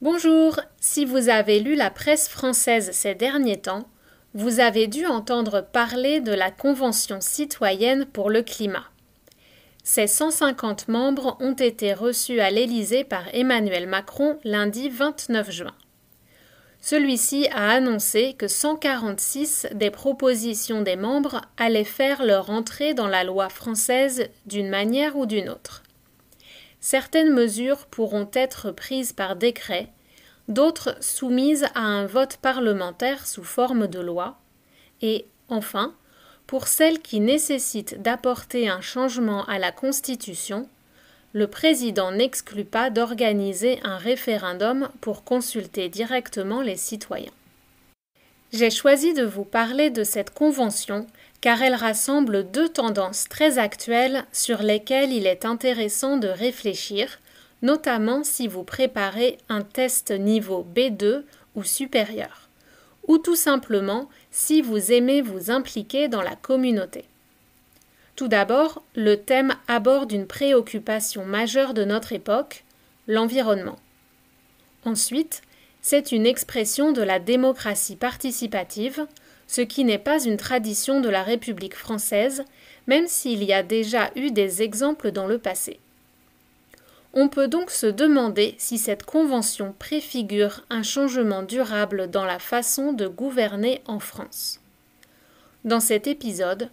Bonjour, si vous avez lu la presse française ces derniers temps, vous avez dû entendre parler de la Convention citoyenne pour le climat. Ses 150 membres ont été reçus à l'Élysée par Emmanuel Macron lundi 29 juin. Celui-ci a annoncé que 146 des propositions des membres allaient faire leur entrée dans la loi française d'une manière ou d'une autre. Certaines mesures pourront être prises par décret, d'autres soumises à un vote parlementaire sous forme de loi, et, enfin, pour celles qui nécessitent d'apporter un changement à la Constitution, le président n'exclut pas d'organiser un référendum pour consulter directement les citoyens. J'ai choisi de vous parler de cette convention car elle rassemble deux tendances très actuelles sur lesquelles il est intéressant de réfléchir, notamment si vous préparez un test niveau B2 ou supérieur, ou tout simplement si vous aimez vous impliquer dans la communauté. Tout d'abord, le thème aborde une préoccupation majeure de notre époque, l'environnement. Ensuite, c'est une expression de la démocratie participative, ce qui n'est pas une tradition de la République française, même s'il y a déjà eu des exemples dans le passé. On peut donc se demander si cette convention préfigure un changement durable dans la façon de gouverner en France. Dans cet épisode,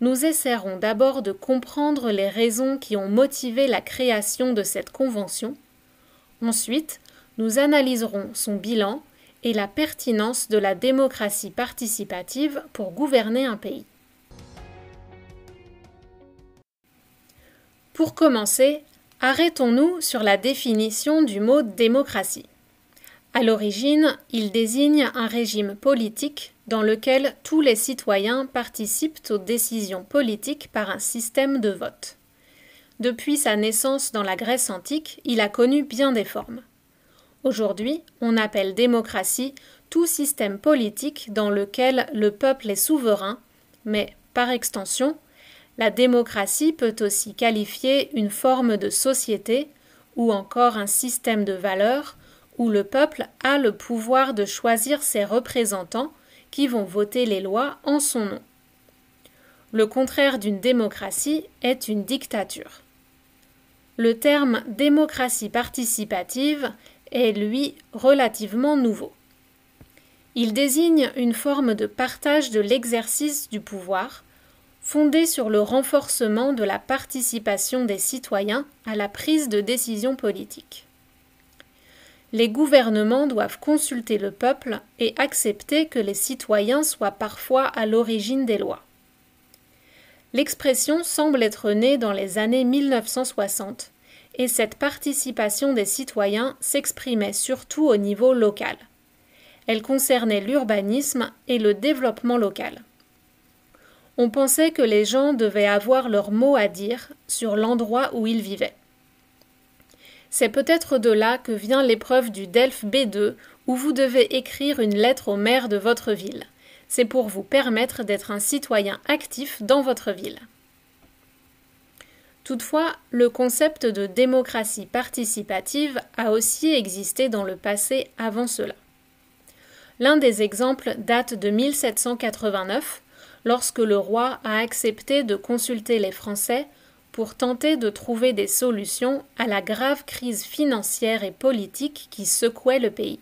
nous essaierons d'abord de comprendre les raisons qui ont motivé la création de cette convention. Ensuite, nous analyserons son bilan et la pertinence de la démocratie participative pour gouverner un pays. Pour commencer, arrêtons-nous sur la définition du mot démocratie. À l'origine, il désigne un régime politique dans lequel tous les citoyens participent aux décisions politiques par un système de vote. Depuis sa naissance dans la Grèce antique, il a connu bien des formes. Aujourd'hui, on appelle démocratie tout système politique dans lequel le peuple est souverain, mais, par extension, la démocratie peut aussi qualifier une forme de société ou encore un système de valeurs où le peuple a le pouvoir de choisir ses représentants qui vont voter les lois en son nom. Le contraire d'une démocratie est une dictature. Le terme démocratie participative est, lui, relativement nouveau. Il désigne une forme de partage de l'exercice du pouvoir, fondée sur le renforcement de la participation des citoyens à la prise de décisions politiques. Les gouvernements doivent consulter le peuple et accepter que les citoyens soient parfois à l'origine des lois. L'expression semble être née dans les années 1960 et cette participation des citoyens s'exprimait surtout au niveau local. Elle concernait l'urbanisme et le développement local. On pensait que les gens devaient avoir leur mot à dire sur l'endroit où ils vivaient. C'est peut-être de là que vient l'épreuve du DELF B2 où vous devez écrire une lettre au maire de votre ville. C'est pour vous permettre d'être un citoyen actif dans votre ville. Toutefois, le concept de démocratie participative a aussi existé dans le passé avant cela. L'un des exemples date de 1789, lorsque le roi a accepté de consulter les Français pour tenter de trouver des solutions à la grave crise financière et politique qui secouait le pays.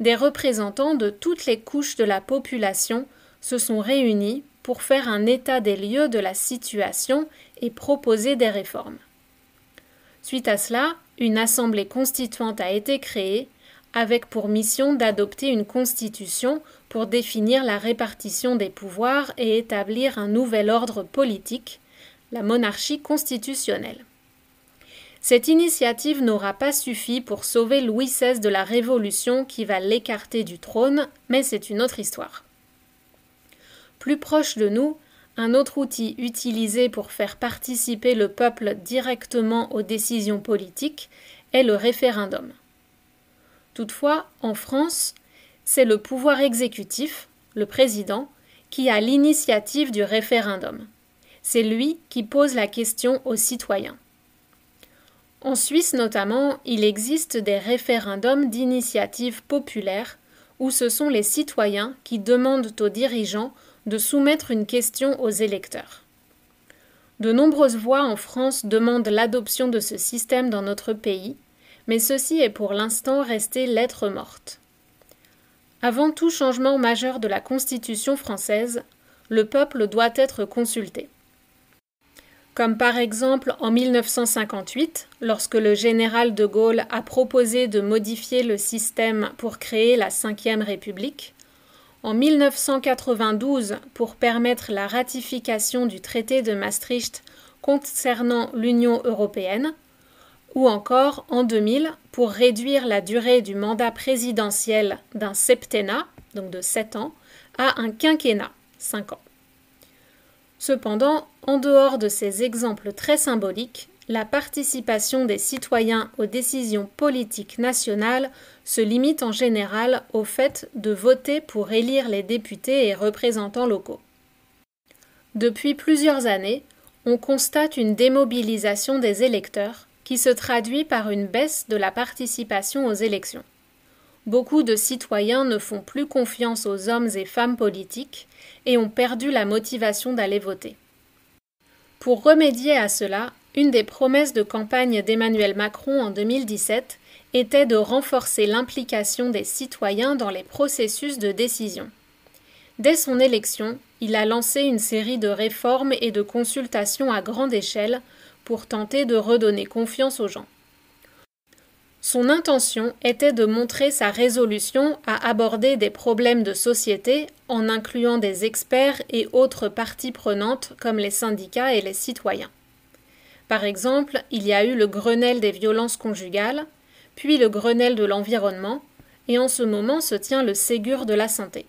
des représentants de toutes les couches de la population se sont réunis pour faire un état des lieux de la situation et proposer des réformes. Suite à cela, une assemblée constituante a été créée avec pour mission d'adopter une constitution pour définir la répartition des pouvoirs et établir un nouvel ordre politique, la monarchie constitutionnelle. Cette initiative n'aura pas suffi pour sauver Louis XVI de la Révolution qui va l'écarter du trône, mais c'est une autre histoire. Plus proche de nous, un autre outil utilisé pour faire participer le peuple directement aux décisions politiques est le référendum. Toutefois, en France, c'est le pouvoir exécutif, le président, qui a l'initiative du référendum. C'est lui qui pose la question aux citoyens. En Suisse notamment, il existe des référendums d'initiative populaire où ce sont les citoyens qui demandent aux dirigeants de soumettre une question aux électeurs. De nombreuses voix en France demandent l'adoption de ce système dans notre pays, mais ceci est pour l'instant resté lettre morte. Avant tout changement majeur de la Constitution française, le peuple doit être consulté comme par exemple en 1958, lorsque le général de Gaulle a proposé de modifier le système pour créer la Ve République, en 1992 pour permettre la ratification du traité de Maastricht concernant l'Union européenne, ou encore en 2000 pour réduire la durée du mandat présidentiel d'un septennat, donc de 7 ans, à un quinquennat, 5 ans. Cependant, en dehors de ces exemples très symboliques, la participation des citoyens aux décisions politiques nationales se limite en général au fait de voter pour élire les députés et représentants locaux. Depuis plusieurs années, on constate une démobilisation des électeurs qui se traduit par une baisse de la participation aux élections. Beaucoup de citoyens ne font plus confiance aux hommes et femmes politiques et ont perdu la motivation d'aller voter. Pour remédier à cela, une des promesses de campagne d'Emmanuel Macron en 2017 était de renforcer l'implication des citoyens dans les processus de décision. Dès son élection, il a lancé une série de réformes et de consultations à grande échelle pour tenter de redonner confiance aux gens. Son intention était de montrer sa résolution à aborder des problèmes de société en incluant des experts et autres parties prenantes comme les syndicats et les citoyens. Par exemple, il y a eu le Grenelle des violences conjugales, puis le Grenelle de l'environnement, et en ce moment se tient le Ségur de la santé.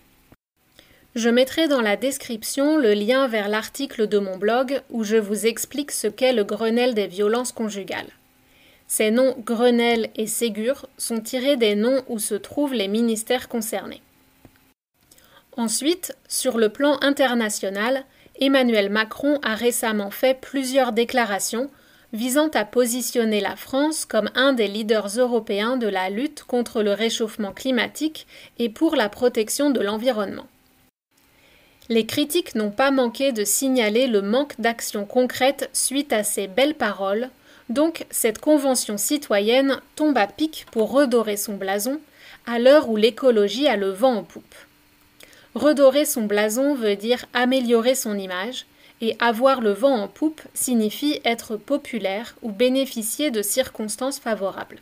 Je mettrai dans la description le lien vers l'article de mon blog où je vous explique ce qu'est le Grenelle des violences conjugales. Ces noms Grenelle et Ségur sont tirés des noms où se trouvent les ministères concernés. Ensuite, sur le plan international, Emmanuel Macron a récemment fait plusieurs déclarations visant à positionner la France comme un des leaders européens de la lutte contre le réchauffement climatique et pour la protection de l'environnement. Les critiques n'ont pas manqué de signaler le manque d'action concrète suite à ces belles paroles, donc cette convention citoyenne tombe à pic pour redorer son blason, à l'heure où l'écologie a le vent en poupe. Redorer son blason veut dire améliorer son image, et avoir le vent en poupe signifie être populaire ou bénéficier de circonstances favorables.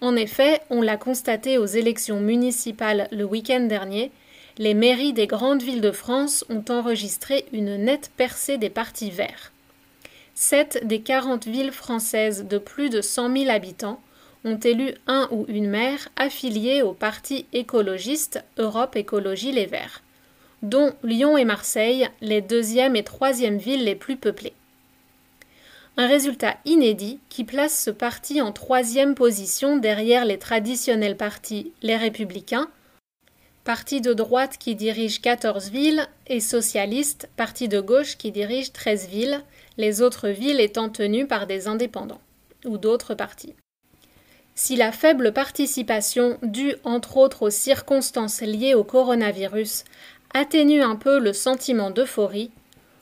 En effet, on l'a constaté aux élections municipales le week-end dernier, les mairies des grandes villes de France ont enregistré une nette percée des partis verts. Sept des quarante villes françaises de plus de cent mille habitants ont élu un ou une maire affilié au parti écologiste Europe Écologie Les Verts, dont Lyon et Marseille, les deuxième et troisième villes les plus peuplées. Un résultat inédit qui place ce parti en troisième position derrière les traditionnels partis Les Républicains, parti de droite qui dirige 14 villes, et Socialiste, parti de gauche qui dirige 13 villes, les autres villes étant tenues par des indépendants ou d'autres partis. Si la faible participation, due entre autres aux circonstances liées au coronavirus, atténue un peu le sentiment d'euphorie,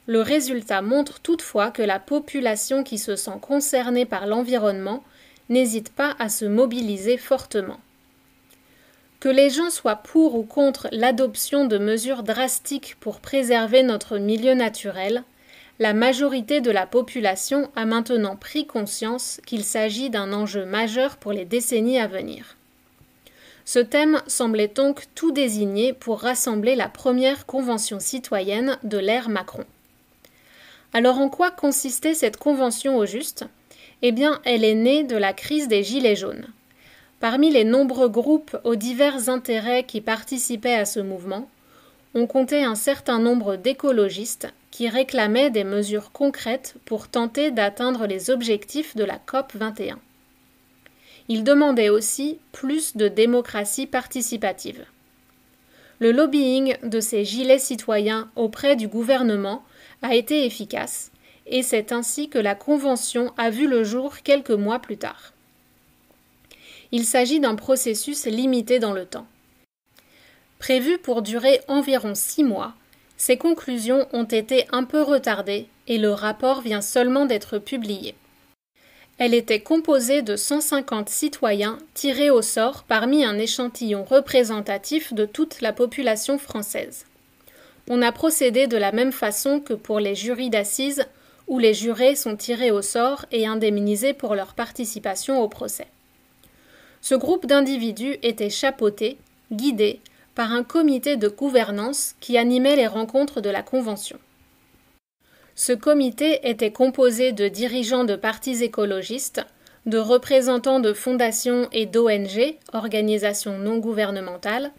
le résultat montre toutefois que la population qui se sent concernée par l'environnement n'hésite pas à se mobiliser fortement. Que les gens soient pour ou contre l'adoption de mesures drastiques pour préserver notre milieu naturel, la majorité de la population a maintenant pris conscience qu'il s'agit d'un enjeu majeur pour les décennies à venir. Ce thème semblait donc tout désigné pour rassembler la première convention citoyenne de l'ère Macron. Alors en quoi consistait cette convention au juste? Eh bien, elle est née de la crise des Gilets jaunes. Parmi les nombreux groupes aux divers intérêts qui participaient à ce mouvement, on comptait un certain nombre d'écologistes qui réclamaient des mesures concrètes pour tenter d'atteindre les objectifs de la COP 21. Ils demandaient aussi plus de démocratie participative. Le lobbying de ces gilets citoyens auprès du gouvernement a été efficace, et c'est ainsi que la Convention a vu le jour quelques mois plus tard. Il s'agit d'un processus limité dans le temps. Prévu pour durer environ six mois, ces conclusions ont été un peu retardées et le rapport vient seulement d'être publié. Elle était composée de 150 citoyens tirés au sort parmi un échantillon représentatif de toute la population française. On a procédé de la même façon que pour les jurys d'assises, où les jurés sont tirés au sort et indemnisés pour leur participation au procès. Ce groupe d'individus était chapeauté, guidé par un comité de gouvernance qui animait les rencontres de la Convention. Ce comité était composé de dirigeants de partis écologistes, de représentants de fondations et d'ONG, organisations non gouvernementales,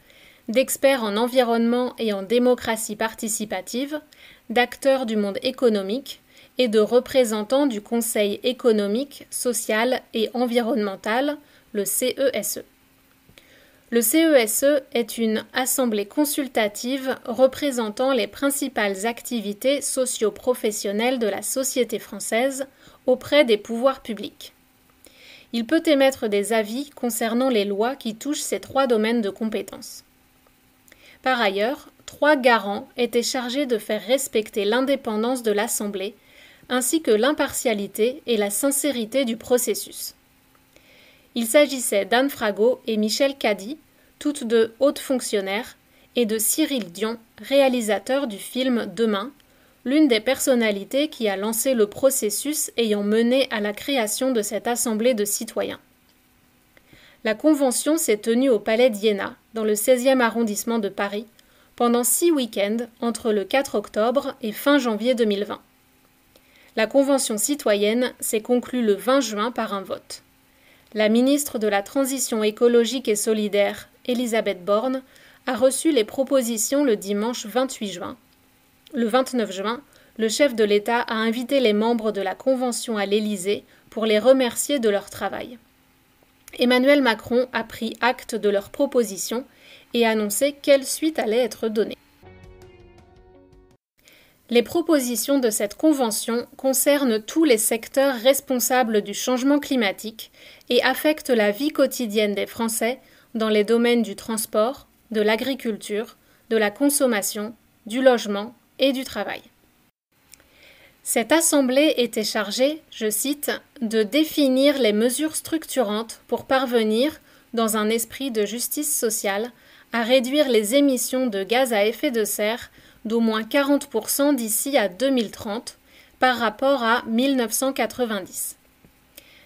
d'experts en environnement et en démocratie participative, d'acteurs du monde économique et de représentants du Conseil économique, social et environnemental, le CESE. Le CESE e est une assemblée consultative représentant les principales activités socio-professionnelles de la société française auprès des pouvoirs publics. Il peut émettre des avis concernant les lois qui touchent ces trois domaines de compétences. Par ailleurs, trois garants étaient chargés de faire respecter l'indépendance de l'Assemblée, ainsi que l'impartialité et la sincérité du processus. Il s'agissait d'Anne Frago et Michel Caddy, toutes deux hautes fonctionnaires, et de Cyril Dion, réalisateur du film Demain, l'une des personnalités qui a lancé le processus ayant mené à la création de cette assemblée de citoyens. La convention s'est tenue au Palais d'Iéna, dans le 16e arrondissement de Paris, pendant six week-ends entre le 4 octobre et fin janvier 2020. La convention citoyenne s'est conclue le 20 juin par un vote. La ministre de la Transition écologique et solidaire, Elisabeth Borne, a reçu les propositions le dimanche 28 juin. Le 29 juin, le chef de l'État a invité les membres de la Convention à l'Élysée pour les remercier de leur travail. Emmanuel Macron a pris acte de leurs propositions et annoncé quelle suite allait être donnée. Les propositions de cette convention concernent tous les secteurs responsables du changement climatique et affectent la vie quotidienne des Français dans les domaines du transport, de l'agriculture, de la consommation, du logement et du travail. Cette assemblée était chargée, je cite, de définir les mesures structurantes pour parvenir, dans un esprit de justice sociale, à réduire les émissions de gaz à effet de serre d'au moins 40% d'ici à 2030 par rapport à 1990.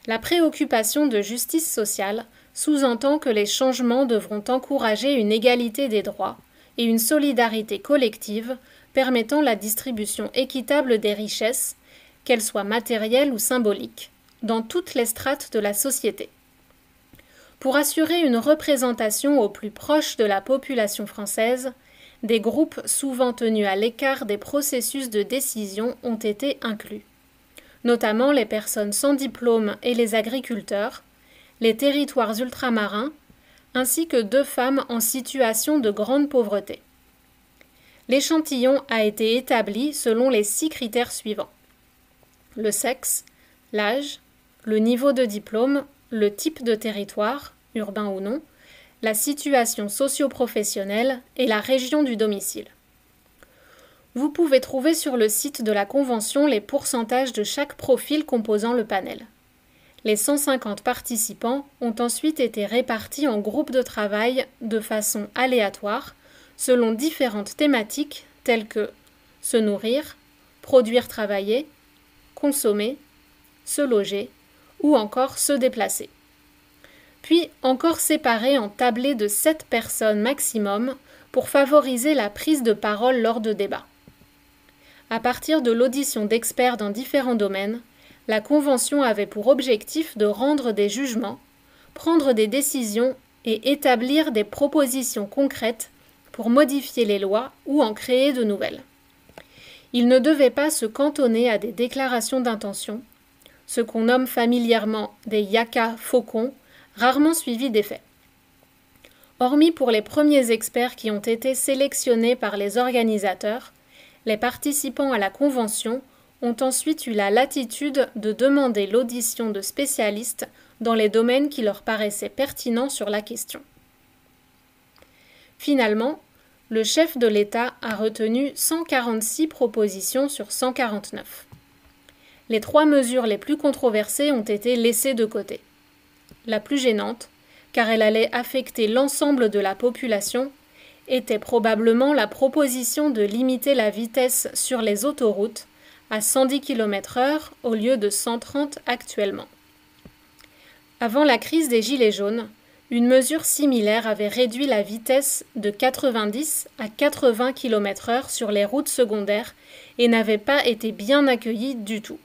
La préoccupation de justice sociale sous-entend que les changements devront encourager une égalité des droits et une solidarité collective permettant la distribution équitable des richesses, qu'elles soient matérielles ou symboliques, dans toutes les strates de la société. Pour assurer une représentation au plus proche de la population française, des groupes souvent tenus à l'écart des processus de décision ont été inclus, notamment les personnes sans diplôme et les agriculteurs, les territoires ultramarins, ainsi que deux femmes en situation de grande pauvreté. L'échantillon a été établi selon les six critères suivants le sexe, l'âge, le niveau de diplôme, le type de territoire, urbain ou non, la situation socio-professionnelle et la région du domicile. Vous pouvez trouver sur le site de la Convention les pourcentages de chaque profil composant le panel. Les 150 participants ont ensuite été répartis en groupes de travail de façon aléatoire, selon différentes thématiques telles que se nourrir, produire travailler, consommer, se loger ou encore se déplacer. Puis encore séparés en tablés de 7 personnes maximum pour favoriser la prise de parole lors de débats. À partir de l'audition d'experts dans différents domaines, la Convention avait pour objectif de rendre des jugements, prendre des décisions et établir des propositions concrètes pour modifier les lois ou en créer de nouvelles. Il ne devait pas se cantonner à des déclarations d'intention, ce qu'on nomme familièrement des yaka faucons, rarement suivis d'effets. Hormis pour les premiers experts qui ont été sélectionnés par les organisateurs, les participants à la convention ont ensuite eu la latitude de demander l'audition de spécialistes dans les domaines qui leur paraissaient pertinents sur la question. Finalement, le chef de l'État a retenu 146 propositions sur 149. Les trois mesures les plus controversées ont été laissées de côté. La plus gênante, car elle allait affecter l'ensemble de la population, était probablement la proposition de limiter la vitesse sur les autoroutes à 110 km/h au lieu de 130 actuellement. Avant la crise des Gilets jaunes, une mesure similaire avait réduit la vitesse de 90 à 80 km/h sur les routes secondaires et n'avait pas été bien accueillie du tout.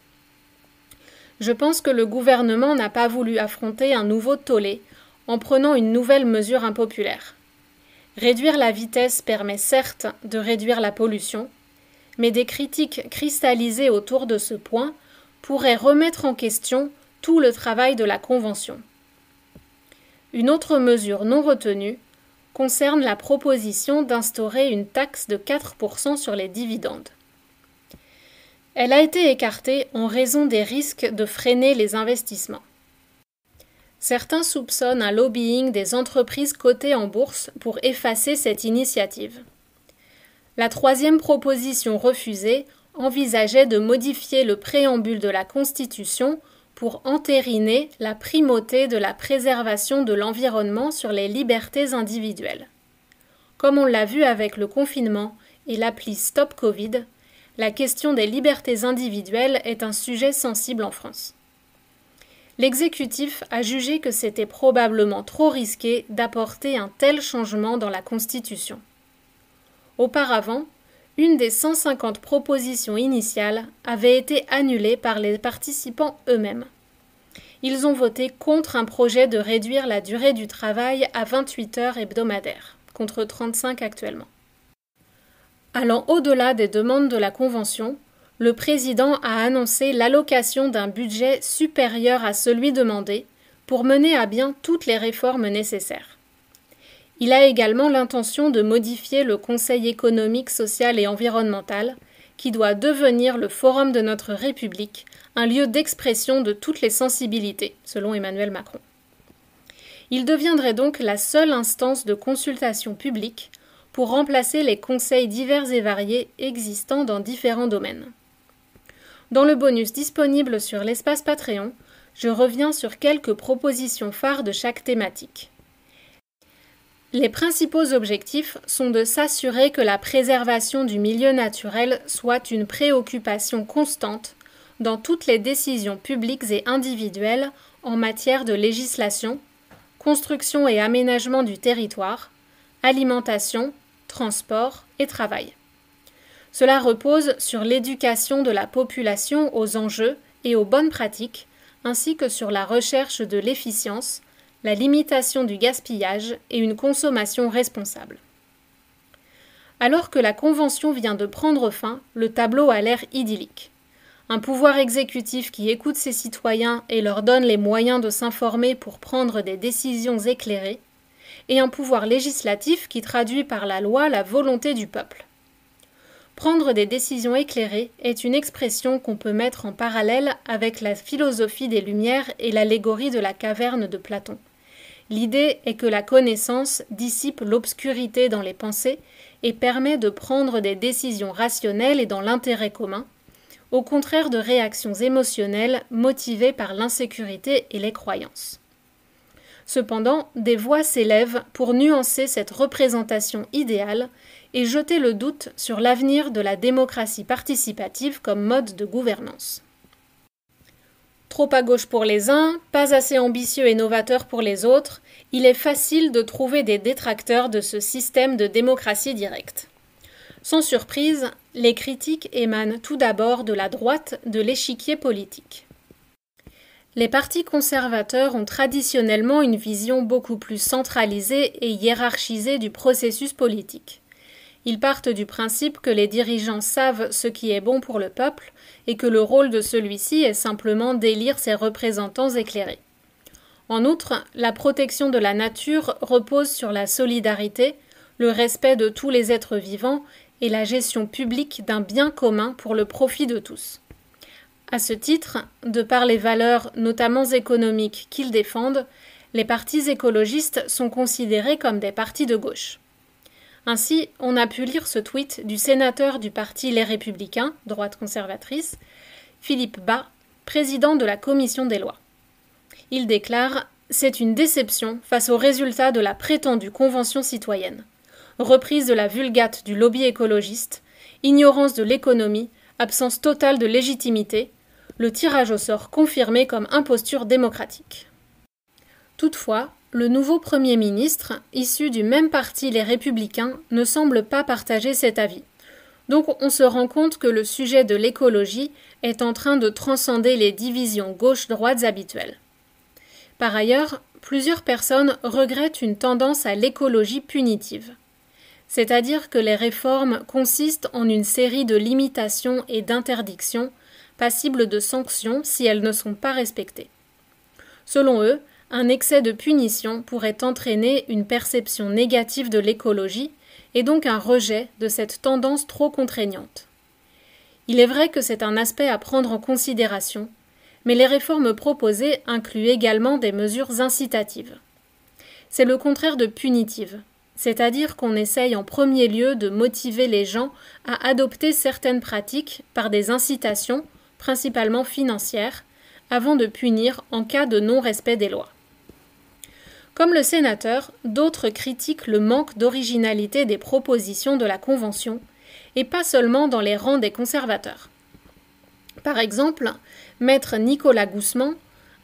Je pense que le gouvernement n'a pas voulu affronter un nouveau tollé en prenant une nouvelle mesure impopulaire. Réduire la vitesse permet certes de réduire la pollution, mais des critiques cristallisées autour de ce point pourraient remettre en question tout le travail de la Convention. Une autre mesure non retenue concerne la proposition d'instaurer une taxe de 4% sur les dividendes. Elle a été écartée en raison des risques de freiner les investissements. Certains soupçonnent un lobbying des entreprises cotées en bourse pour effacer cette initiative. La troisième proposition refusée envisageait de modifier le préambule de la Constitution pour entériner la primauté de la préservation de l'environnement sur les libertés individuelles. Comme on l'a vu avec le confinement et l'appli Stop Covid, la question des libertés individuelles est un sujet sensible en France l'exécutif a jugé que c'était probablement trop risqué d'apporter un tel changement dans la Constitution. Auparavant, une des 150 propositions initiales avait été annulée par les participants eux-mêmes. Ils ont voté contre un projet de réduire la durée du travail à 28 heures hebdomadaires, contre 35 actuellement. Allant au-delà des demandes de la Convention, le président a annoncé l'allocation d'un budget supérieur à celui demandé pour mener à bien toutes les réformes nécessaires. Il a également l'intention de modifier le Conseil économique, social et environnemental, qui doit devenir le forum de notre République, un lieu d'expression de toutes les sensibilités, selon Emmanuel Macron. Il deviendrait donc la seule instance de consultation publique pour remplacer les conseils divers et variés existants dans différents domaines. Dans le bonus disponible sur l'espace Patreon, je reviens sur quelques propositions phares de chaque thématique. Les principaux objectifs sont de s'assurer que la préservation du milieu naturel soit une préoccupation constante dans toutes les décisions publiques et individuelles en matière de législation, construction et aménagement du territoire, alimentation, transport et travail. Cela repose sur l'éducation de la population aux enjeux et aux bonnes pratiques, ainsi que sur la recherche de l'efficience, la limitation du gaspillage et une consommation responsable. Alors que la Convention vient de prendre fin, le tableau a l'air idyllique. Un pouvoir exécutif qui écoute ses citoyens et leur donne les moyens de s'informer pour prendre des décisions éclairées, et un pouvoir législatif qui traduit par la loi la volonté du peuple. Prendre des décisions éclairées est une expression qu'on peut mettre en parallèle avec la philosophie des Lumières et l'allégorie de la caverne de Platon. L'idée est que la connaissance dissipe l'obscurité dans les pensées et permet de prendre des décisions rationnelles et dans l'intérêt commun, au contraire de réactions émotionnelles motivées par l'insécurité et les croyances. Cependant, des voix s'élèvent pour nuancer cette représentation idéale et jeter le doute sur l'avenir de la démocratie participative comme mode de gouvernance. Trop à gauche pour les uns, pas assez ambitieux et novateur pour les autres, il est facile de trouver des détracteurs de ce système de démocratie directe. Sans surprise, les critiques émanent tout d'abord de la droite de l'échiquier politique. Les partis conservateurs ont traditionnellement une vision beaucoup plus centralisée et hiérarchisée du processus politique. Ils partent du principe que les dirigeants savent ce qui est bon pour le peuple et que le rôle de celui-ci est simplement d'élire ses représentants éclairés. En outre, la protection de la nature repose sur la solidarité, le respect de tous les êtres vivants et la gestion publique d'un bien commun pour le profit de tous. À ce titre, de par les valeurs notamment économiques qu'ils défendent, les partis écologistes sont considérés comme des partis de gauche. Ainsi, on a pu lire ce tweet du sénateur du parti Les Républicains, droite conservatrice, Philippe Bas, président de la commission des lois. Il déclare C'est une déception face aux résultats de la prétendue convention citoyenne reprise de la vulgate du lobby écologiste, ignorance de l'économie, absence totale de légitimité, le tirage au sort confirmé comme imposture démocratique. Toutefois, le nouveau Premier ministre, issu du même parti les Républicains, ne semble pas partager cet avis. Donc on se rend compte que le sujet de l'écologie est en train de transcender les divisions gauche-droite habituelles. Par ailleurs, plusieurs personnes regrettent une tendance à l'écologie punitive c'est-à-dire que les réformes consistent en une série de limitations et d'interdictions passibles de sanctions si elles ne sont pas respectées. Selon eux, un excès de punition pourrait entraîner une perception négative de l'écologie et donc un rejet de cette tendance trop contraignante. Il est vrai que c'est un aspect à prendre en considération, mais les réformes proposées incluent également des mesures incitatives. C'est le contraire de punitives, c'est-à-dire qu'on essaye en premier lieu de motiver les gens à adopter certaines pratiques par des incitations, principalement financières, avant de punir en cas de non-respect des lois. Comme le sénateur, d'autres critiquent le manque d'originalité des propositions de la Convention, et pas seulement dans les rangs des conservateurs. Par exemple, maître Nicolas Goussement,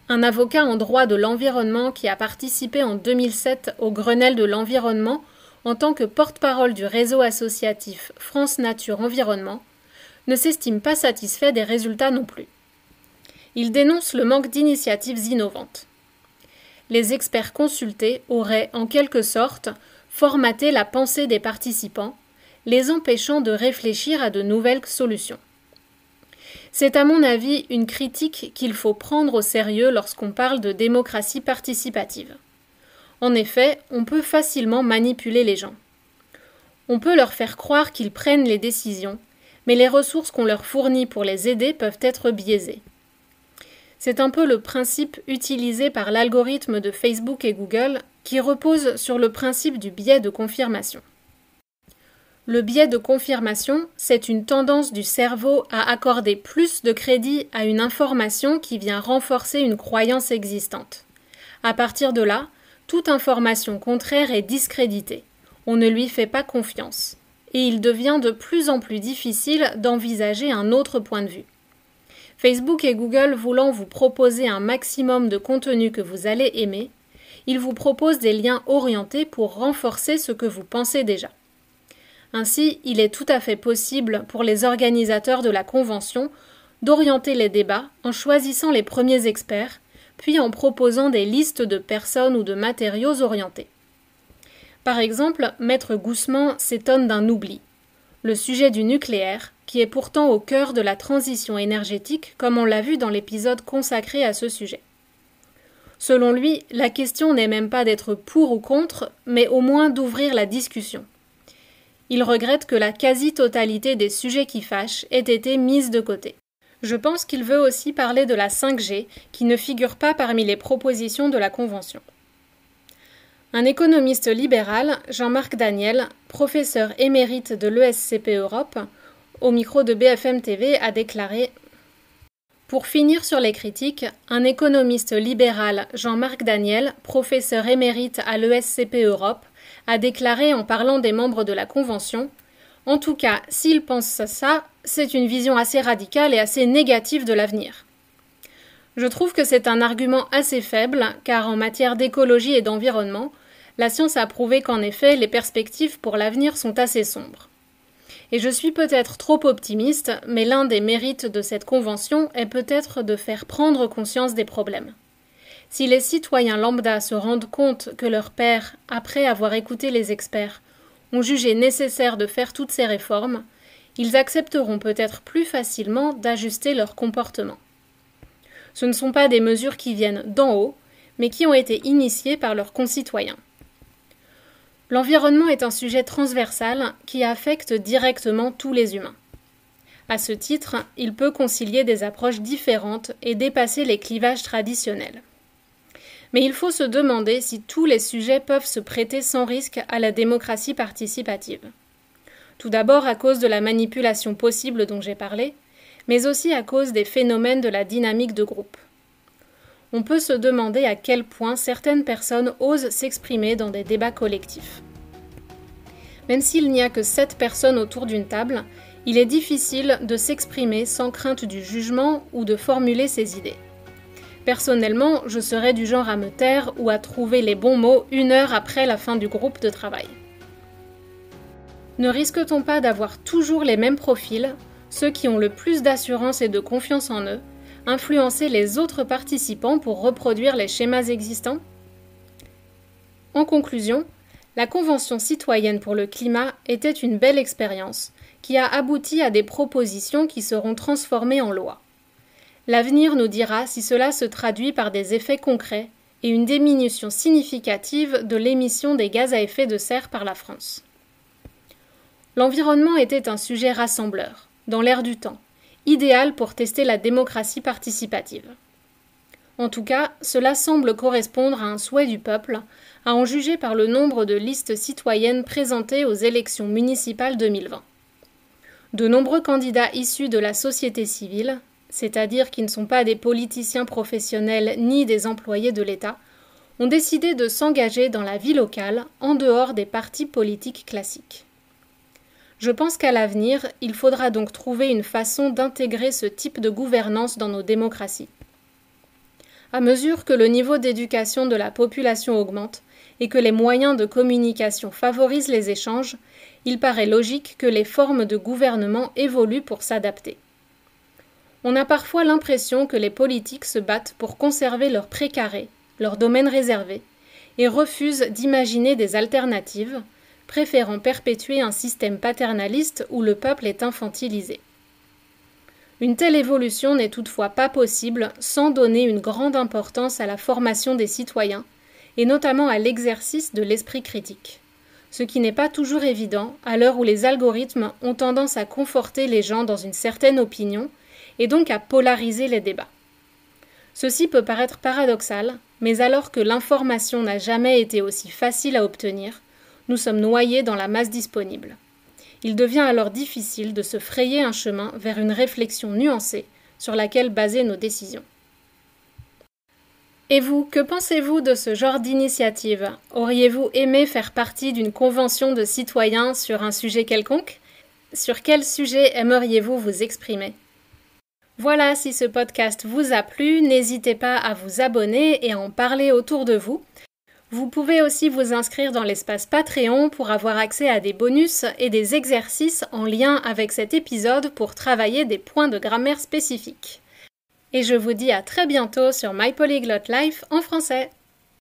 un avocat en droit de l'environnement qui a participé en 2007 au Grenelle de l'environnement en tant que porte-parole du réseau associatif France Nature Environnement, ne s'estime pas satisfait des résultats non plus. Il dénonce le manque d'initiatives innovantes. Les experts consultés auraient, en quelque sorte, formaté la pensée des participants, les empêchant de réfléchir à de nouvelles solutions. C'est à mon avis une critique qu'il faut prendre au sérieux lorsqu'on parle de démocratie participative. En effet, on peut facilement manipuler les gens. On peut leur faire croire qu'ils prennent les décisions, mais les ressources qu'on leur fournit pour les aider peuvent être biaisées. C'est un peu le principe utilisé par l'algorithme de Facebook et Google qui repose sur le principe du biais de confirmation. Le biais de confirmation, c'est une tendance du cerveau à accorder plus de crédit à une information qui vient renforcer une croyance existante. À partir de là, toute information contraire est discréditée. On ne lui fait pas confiance. Et il devient de plus en plus difficile d'envisager un autre point de vue. Facebook et Google voulant vous proposer un maximum de contenu que vous allez aimer, ils vous proposent des liens orientés pour renforcer ce que vous pensez déjà. Ainsi, il est tout à fait possible pour les organisateurs de la convention d'orienter les débats en choisissant les premiers experts, puis en proposant des listes de personnes ou de matériaux orientés. Par exemple, Maître Goussement s'étonne d'un oubli, le sujet du nucléaire, qui est pourtant au cœur de la transition énergétique, comme on l'a vu dans l'épisode consacré à ce sujet. Selon lui, la question n'est même pas d'être pour ou contre, mais au moins d'ouvrir la discussion. Il regrette que la quasi-totalité des sujets qui fâchent ait été mise de côté. Je pense qu'il veut aussi parler de la 5G, qui ne figure pas parmi les propositions de la Convention. Un économiste libéral, Jean-Marc Daniel, professeur émérite de l'ESCP Europe, au micro de BFM TV, a déclaré Pour finir sur les critiques, un économiste libéral, Jean-Marc Daniel, professeur émérite à l'ESCP Europe, a déclaré en parlant des membres de la Convention En tout cas, s'ils pensent ça, c'est une vision assez radicale et assez négative de l'avenir. Je trouve que c'est un argument assez faible, car en matière d'écologie et d'environnement, la science a prouvé qu'en effet les perspectives pour l'avenir sont assez sombres. Et je suis peut-être trop optimiste, mais l'un des mérites de cette convention est peut-être de faire prendre conscience des problèmes. Si les citoyens lambda se rendent compte que leurs pères, après avoir écouté les experts, ont jugé nécessaire de faire toutes ces réformes, ils accepteront peut-être plus facilement d'ajuster leur comportement. Ce ne sont pas des mesures qui viennent d'en haut, mais qui ont été initiées par leurs concitoyens. L'environnement est un sujet transversal qui affecte directement tous les humains. À ce titre, il peut concilier des approches différentes et dépasser les clivages traditionnels. Mais il faut se demander si tous les sujets peuvent se prêter sans risque à la démocratie participative. Tout d'abord à cause de la manipulation possible dont j'ai parlé, mais aussi à cause des phénomènes de la dynamique de groupe. On peut se demander à quel point certaines personnes osent s'exprimer dans des débats collectifs. Même s'il n'y a que sept personnes autour d'une table, il est difficile de s'exprimer sans crainte du jugement ou de formuler ses idées. Personnellement, je serais du genre à me taire ou à trouver les bons mots une heure après la fin du groupe de travail. Ne risque-t-on pas d'avoir toujours les mêmes profils ceux qui ont le plus d'assurance et de confiance en eux, influencer les autres participants pour reproduire les schémas existants En conclusion, la Convention citoyenne pour le climat était une belle expérience qui a abouti à des propositions qui seront transformées en loi. L'avenir nous dira si cela se traduit par des effets concrets et une diminution significative de l'émission des gaz à effet de serre par la France. L'environnement était un sujet rassembleur dans l'air du temps, idéal pour tester la démocratie participative. En tout cas, cela semble correspondre à un souhait du peuple, à en juger par le nombre de listes citoyennes présentées aux élections municipales 2020. De nombreux candidats issus de la société civile, c'est-à-dire qui ne sont pas des politiciens professionnels ni des employés de l'État, ont décidé de s'engager dans la vie locale en dehors des partis politiques classiques. Je pense qu'à l'avenir, il faudra donc trouver une façon d'intégrer ce type de gouvernance dans nos démocraties. À mesure que le niveau d'éducation de la population augmente et que les moyens de communication favorisent les échanges, il paraît logique que les formes de gouvernement évoluent pour s'adapter. On a parfois l'impression que les politiques se battent pour conserver leur précaré, leur domaine réservé, et refusent d'imaginer des alternatives, préférant perpétuer un système paternaliste où le peuple est infantilisé. Une telle évolution n'est toutefois pas possible sans donner une grande importance à la formation des citoyens, et notamment à l'exercice de l'esprit critique. Ce qui n'est pas toujours évident à l'heure où les algorithmes ont tendance à conforter les gens dans une certaine opinion, et donc à polariser les débats. Ceci peut paraître paradoxal, mais alors que l'information n'a jamais été aussi facile à obtenir, nous sommes noyés dans la masse disponible. Il devient alors difficile de se frayer un chemin vers une réflexion nuancée sur laquelle baser nos décisions. Et vous, que pensez-vous de ce genre d'initiative? Auriez-vous aimé faire partie d'une convention de citoyens sur un sujet quelconque? Sur quel sujet aimeriez-vous vous exprimer? Voilà, si ce podcast vous a plu, n'hésitez pas à vous abonner et à en parler autour de vous. Vous pouvez aussi vous inscrire dans l'espace Patreon pour avoir accès à des bonus et des exercices en lien avec cet épisode pour travailler des points de grammaire spécifiques. Et je vous dis à très bientôt sur My Polyglot Life en français.